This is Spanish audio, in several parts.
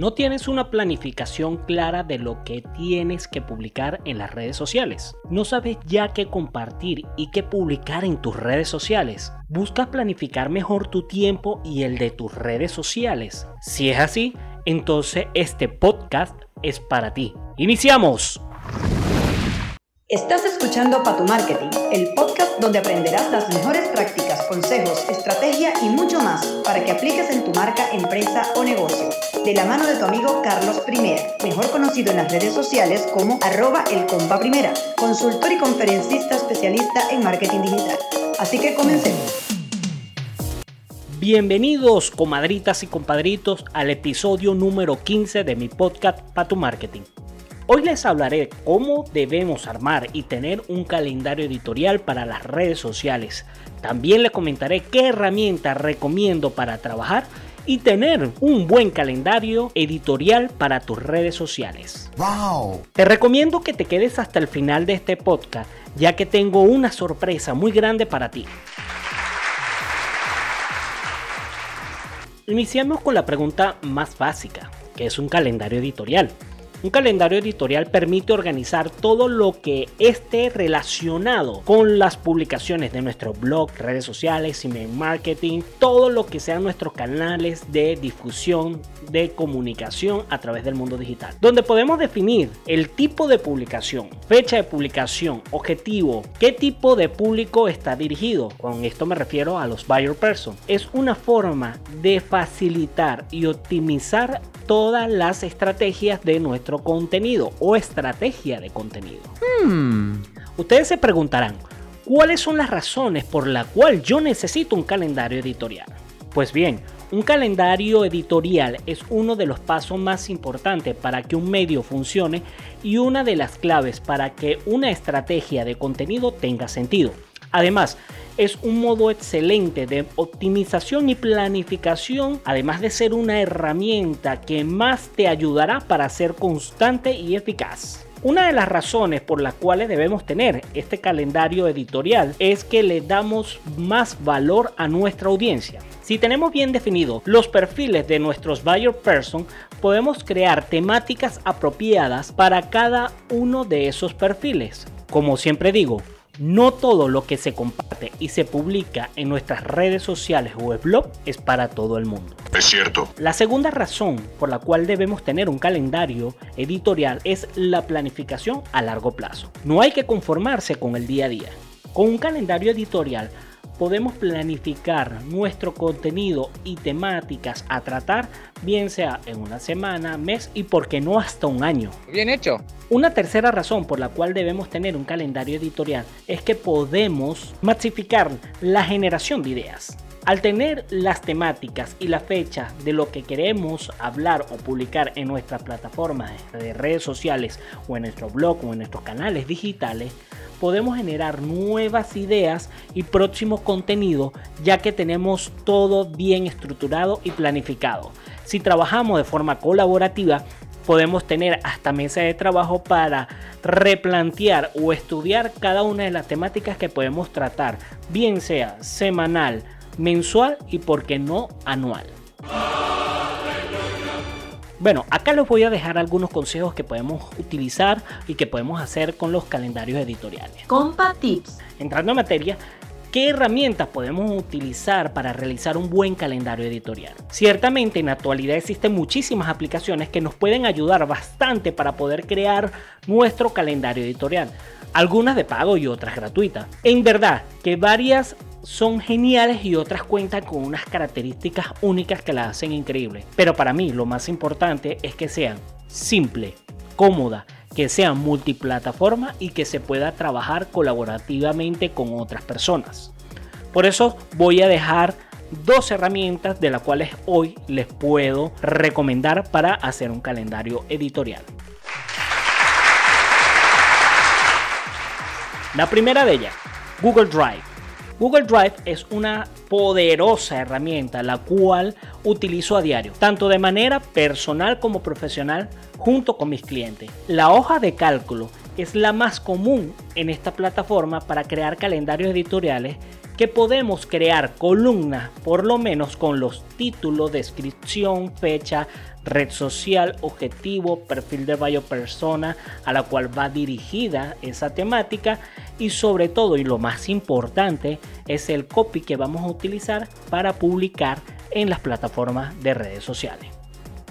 No tienes una planificación clara de lo que tienes que publicar en las redes sociales. No sabes ya qué compartir y qué publicar en tus redes sociales. Buscas planificar mejor tu tiempo y el de tus redes sociales. Si es así, entonces este podcast es para ti. ¡Iniciamos! Estás escuchando Patu Marketing, el podcast donde aprenderás las mejores prácticas, consejos, estrategia y mucho más para que apliques en tu marca, empresa o negocio. De la mano de tu amigo Carlos Primera, mejor conocido en las redes sociales como arroba el compa consultor y conferencista especialista en marketing digital. Así que comencemos. Bienvenidos comadritas y compadritos al episodio número 15 de mi podcast Patu Marketing. Hoy les hablaré cómo debemos armar y tener un calendario editorial para las redes sociales. También les comentaré qué herramientas recomiendo para trabajar y tener un buen calendario editorial para tus redes sociales. ¡Wow! Te recomiendo que te quedes hasta el final de este podcast, ya que tengo una sorpresa muy grande para ti. Iniciamos con la pregunta más básica, que es un calendario editorial. Un calendario editorial permite organizar todo lo que esté relacionado con las publicaciones de nuestro blog, redes sociales, email marketing, todo lo que sean nuestros canales de difusión de comunicación a través del mundo digital, donde podemos definir el tipo de publicación, fecha de publicación, objetivo, qué tipo de público está dirigido. Con esto me refiero a los buyer person. Es una forma de facilitar y optimizar todas las estrategias de nuestro contenido o estrategia de contenido. Hmm. Ustedes se preguntarán, ¿cuáles son las razones por las cuales yo necesito un calendario editorial? Pues bien, un calendario editorial es uno de los pasos más importantes para que un medio funcione y una de las claves para que una estrategia de contenido tenga sentido. Además, es un modo excelente de optimización y planificación, además de ser una herramienta que más te ayudará para ser constante y eficaz. Una de las razones por las cuales debemos tener este calendario editorial es que le damos más valor a nuestra audiencia. Si tenemos bien definidos los perfiles de nuestros buyer person, podemos crear temáticas apropiadas para cada uno de esos perfiles. Como siempre digo, no todo lo que se comparte y se publica en nuestras redes sociales o blog es para todo el mundo. Es cierto. La segunda razón por la cual debemos tener un calendario editorial es la planificación a largo plazo. No hay que conformarse con el día a día. Con un calendario editorial podemos planificar nuestro contenido y temáticas a tratar, bien sea en una semana, mes y por qué no hasta un año. Bien hecho. Una tercera razón por la cual debemos tener un calendario editorial es que podemos masificar la generación de ideas. Al tener las temáticas y la fecha de lo que queremos hablar o publicar en nuestras plataformas de redes sociales o en nuestro blog o en nuestros canales digitales, podemos generar nuevas ideas y próximo contenido ya que tenemos todo bien estructurado y planificado. Si trabajamos de forma colaborativa, podemos tener hasta mesa de trabajo para replantear o estudiar cada una de las temáticas que podemos tratar, bien sea semanal, mensual y por qué no anual. Bueno, acá les voy a dejar algunos consejos que podemos utilizar y que podemos hacer con los calendarios editoriales. Compa Tips. Entrando en materia, ¿Qué herramientas podemos utilizar para realizar un buen calendario editorial? Ciertamente en la actualidad existen muchísimas aplicaciones que nos pueden ayudar bastante para poder crear nuestro calendario editorial. Algunas de pago y otras gratuitas. En verdad que varias son geniales y otras cuentan con unas características únicas que las hacen increíbles. Pero para mí lo más importante es que sean simple, cómoda, que sean multiplataforma y que se pueda trabajar colaborativamente con otras personas. Por eso voy a dejar dos herramientas de las cuales hoy les puedo recomendar para hacer un calendario editorial. La primera de ellas, Google Drive. Google Drive es una poderosa herramienta la cual utilizo a diario, tanto de manera personal como profesional junto con mis clientes. La hoja de cálculo es la más común en esta plataforma para crear calendarios editoriales que podemos crear columnas por lo menos con los títulos, descripción, fecha, red social, objetivo, perfil de persona a la cual va dirigida esa temática y sobre todo y lo más importante es el copy que vamos a utilizar para publicar en las plataformas de redes sociales.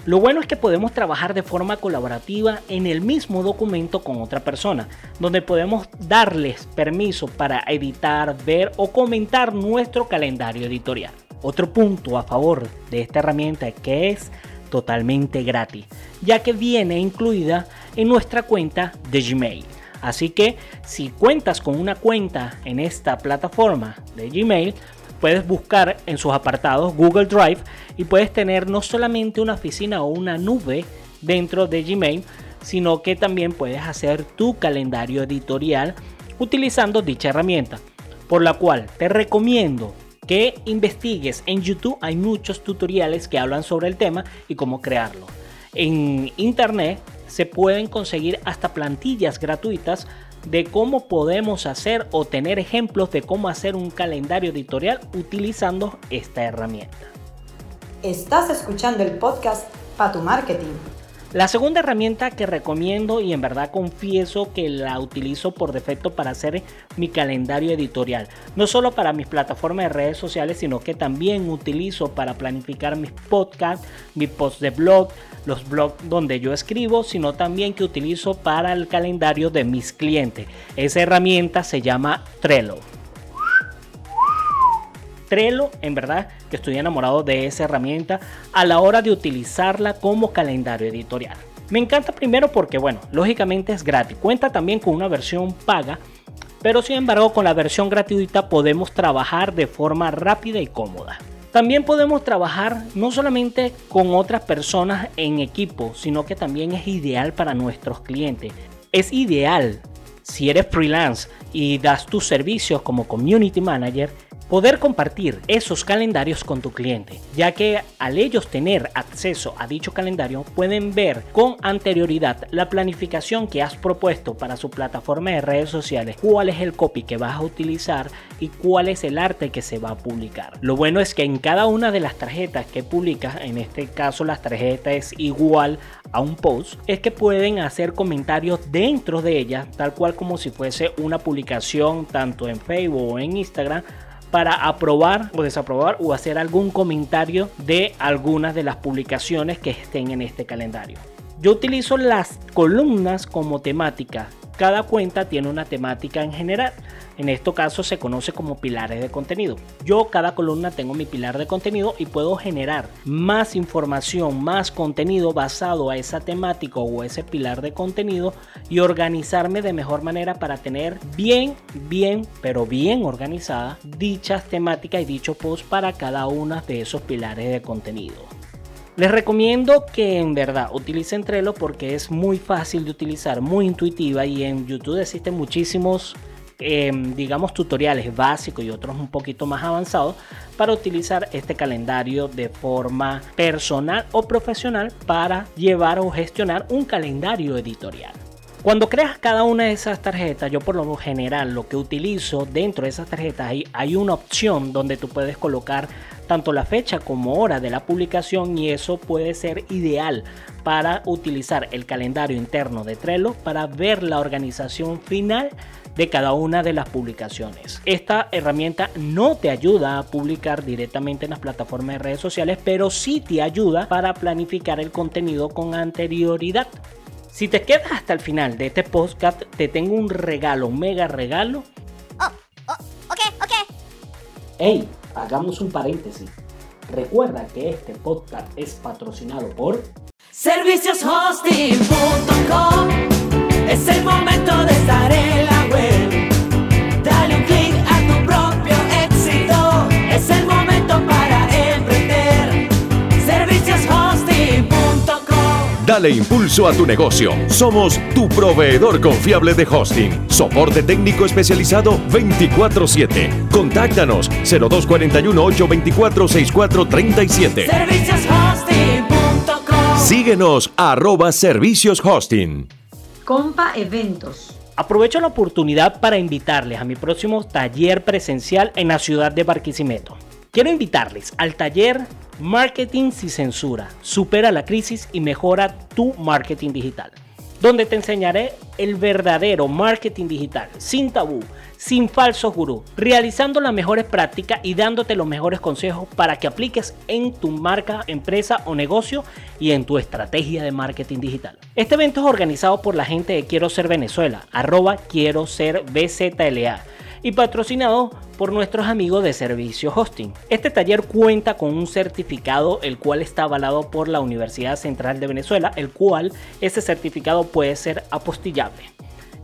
Lo bueno es que podemos trabajar de forma colaborativa en el mismo documento con otra persona, donde podemos darles permiso para editar, ver o comentar nuestro calendario editorial. Otro punto a favor de esta herramienta que es totalmente gratis, ya que viene incluida en nuestra cuenta de Gmail. Así que si cuentas con una cuenta en esta plataforma de Gmail, puedes buscar en sus apartados Google Drive y puedes tener no solamente una oficina o una nube dentro de Gmail, sino que también puedes hacer tu calendario editorial utilizando dicha herramienta, por la cual te recomiendo que investigues en YouTube. Hay muchos tutoriales que hablan sobre el tema y cómo crearlo. En internet se pueden conseguir hasta plantillas gratuitas de cómo podemos hacer o tener ejemplos de cómo hacer un calendario editorial utilizando esta herramienta. Estás escuchando el podcast para tu marketing. La segunda herramienta que recomiendo y en verdad confieso que la utilizo por defecto para hacer mi calendario editorial. No solo para mis plataformas de redes sociales, sino que también utilizo para planificar mis podcasts, mis posts de blog, los blogs donde yo escribo, sino también que utilizo para el calendario de mis clientes. Esa herramienta se llama Trello. Trello, en verdad que estoy enamorado de esa herramienta a la hora de utilizarla como calendario editorial. Me encanta primero porque, bueno, lógicamente es gratis. Cuenta también con una versión paga, pero sin embargo con la versión gratuita podemos trabajar de forma rápida y cómoda. También podemos trabajar no solamente con otras personas en equipo, sino que también es ideal para nuestros clientes. Es ideal si eres freelance y das tus servicios como community manager poder compartir esos calendarios con tu cliente, ya que al ellos tener acceso a dicho calendario pueden ver con anterioridad la planificación que has propuesto para su plataforma de redes sociales, cuál es el copy que vas a utilizar y cuál es el arte que se va a publicar. Lo bueno es que en cada una de las tarjetas que publicas, en este caso las tarjetas es igual a un post, es que pueden hacer comentarios dentro de ella, tal cual como si fuese una publicación tanto en Facebook o en Instagram para aprobar o desaprobar o hacer algún comentario de algunas de las publicaciones que estén en este calendario. Yo utilizo las columnas como temática. Cada cuenta tiene una temática en general. En este caso se conoce como pilares de contenido. Yo cada columna tengo mi pilar de contenido y puedo generar más información, más contenido basado a esa temática o ese pilar de contenido y organizarme de mejor manera para tener bien, bien, pero bien organizada dichas temáticas y dicho post para cada uno de esos pilares de contenido. Les recomiendo que en verdad utilicen Trello porque es muy fácil de utilizar, muy intuitiva y en YouTube existen muchísimos Em, digamos, tutoriales básicos y otros un poquito más avanzados para utilizar este calendario de forma personal o profesional para llevar o gestionar un calendario editorial. Cuando creas cada una de esas tarjetas, yo por lo general lo que utilizo dentro de esas tarjetas hay, hay una opción donde tú puedes colocar tanto la fecha como hora de la publicación y eso puede ser ideal para utilizar el calendario interno de Trello para ver la organización final de cada una de las publicaciones. Esta herramienta no te ayuda a publicar directamente en las plataformas de redes sociales, pero sí te ayuda para planificar el contenido con anterioridad. Si te quedas hasta el final de este podcast, te tengo un regalo, un mega regalo. Oh, oh, ok, ok. Hey, hagamos un paréntesis. Recuerda que este podcast es patrocinado por servicioshosting.com. Es el momento de estar en la Dale impulso a tu negocio. Somos tu proveedor confiable de hosting. Soporte técnico especializado 24/7. Contáctanos 0241-824-6437. Servicioshosting.com Síguenos arroba servicios hosting. Compa Eventos Aprovecho la oportunidad para invitarles a mi próximo taller presencial en la ciudad de Barquisimeto. Quiero invitarles al taller Marketing sin censura. Supera la crisis y mejora tu marketing digital. Donde te enseñaré el verdadero marketing digital, sin tabú, sin falsos gurú, realizando las mejores prácticas y dándote los mejores consejos para que apliques en tu marca, empresa o negocio y en tu estrategia de marketing digital. Este evento es organizado por la gente de Quiero Ser Venezuela, arroba Quiero Ser BZLA y patrocinado por nuestros amigos de Servicio Hosting. Este taller cuenta con un certificado el cual está avalado por la Universidad Central de Venezuela, el cual ese certificado puede ser apostillable.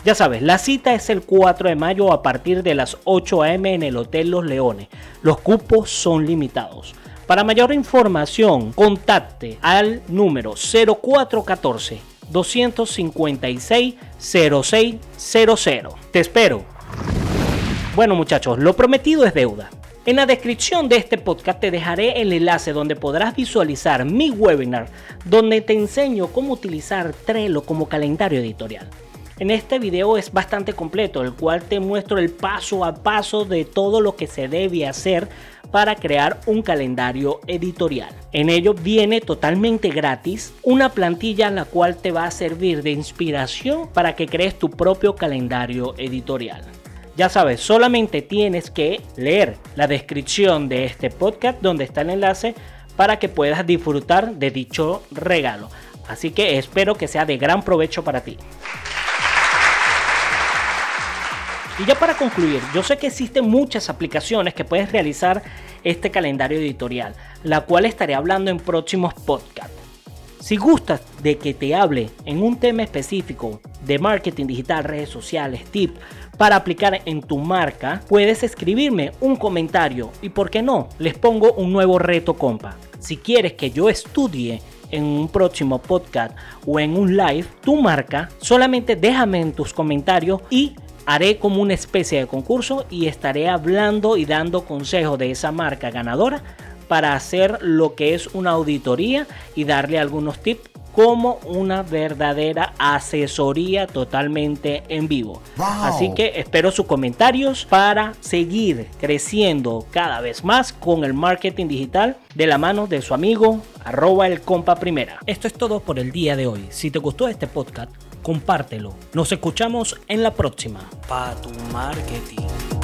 Ya sabes, la cita es el 4 de mayo a partir de las 8 am en el Hotel Los Leones. Los cupos son limitados. Para mayor información, contacte al número 0414 256 0600. Te espero. Bueno muchachos, lo prometido es deuda. En la descripción de este podcast te dejaré el enlace donde podrás visualizar mi webinar donde te enseño cómo utilizar Trello como calendario editorial. En este video es bastante completo, el cual te muestro el paso a paso de todo lo que se debe hacer para crear un calendario editorial. En ello viene totalmente gratis una plantilla la cual te va a servir de inspiración para que crees tu propio calendario editorial. Ya sabes, solamente tienes que leer la descripción de este podcast donde está el enlace para que puedas disfrutar de dicho regalo. Así que espero que sea de gran provecho para ti. Y ya para concluir, yo sé que existen muchas aplicaciones que puedes realizar este calendario editorial, la cual estaré hablando en próximos podcasts. Si gustas de que te hable en un tema específico de marketing digital, redes sociales, tips para aplicar en tu marca, puedes escribirme un comentario y por qué no, les pongo un nuevo reto compa. Si quieres que yo estudie en un próximo podcast o en un live tu marca, solamente déjame en tus comentarios y haré como una especie de concurso y estaré hablando y dando consejos de esa marca ganadora para hacer lo que es una auditoría y darle algunos tips como una verdadera asesoría totalmente en vivo. Así que espero sus comentarios para seguir creciendo cada vez más con el marketing digital de la mano de su amigo arroba el compa primera. Esto es todo por el día de hoy. Si te gustó este podcast, compártelo. Nos escuchamos en la próxima. Para tu marketing.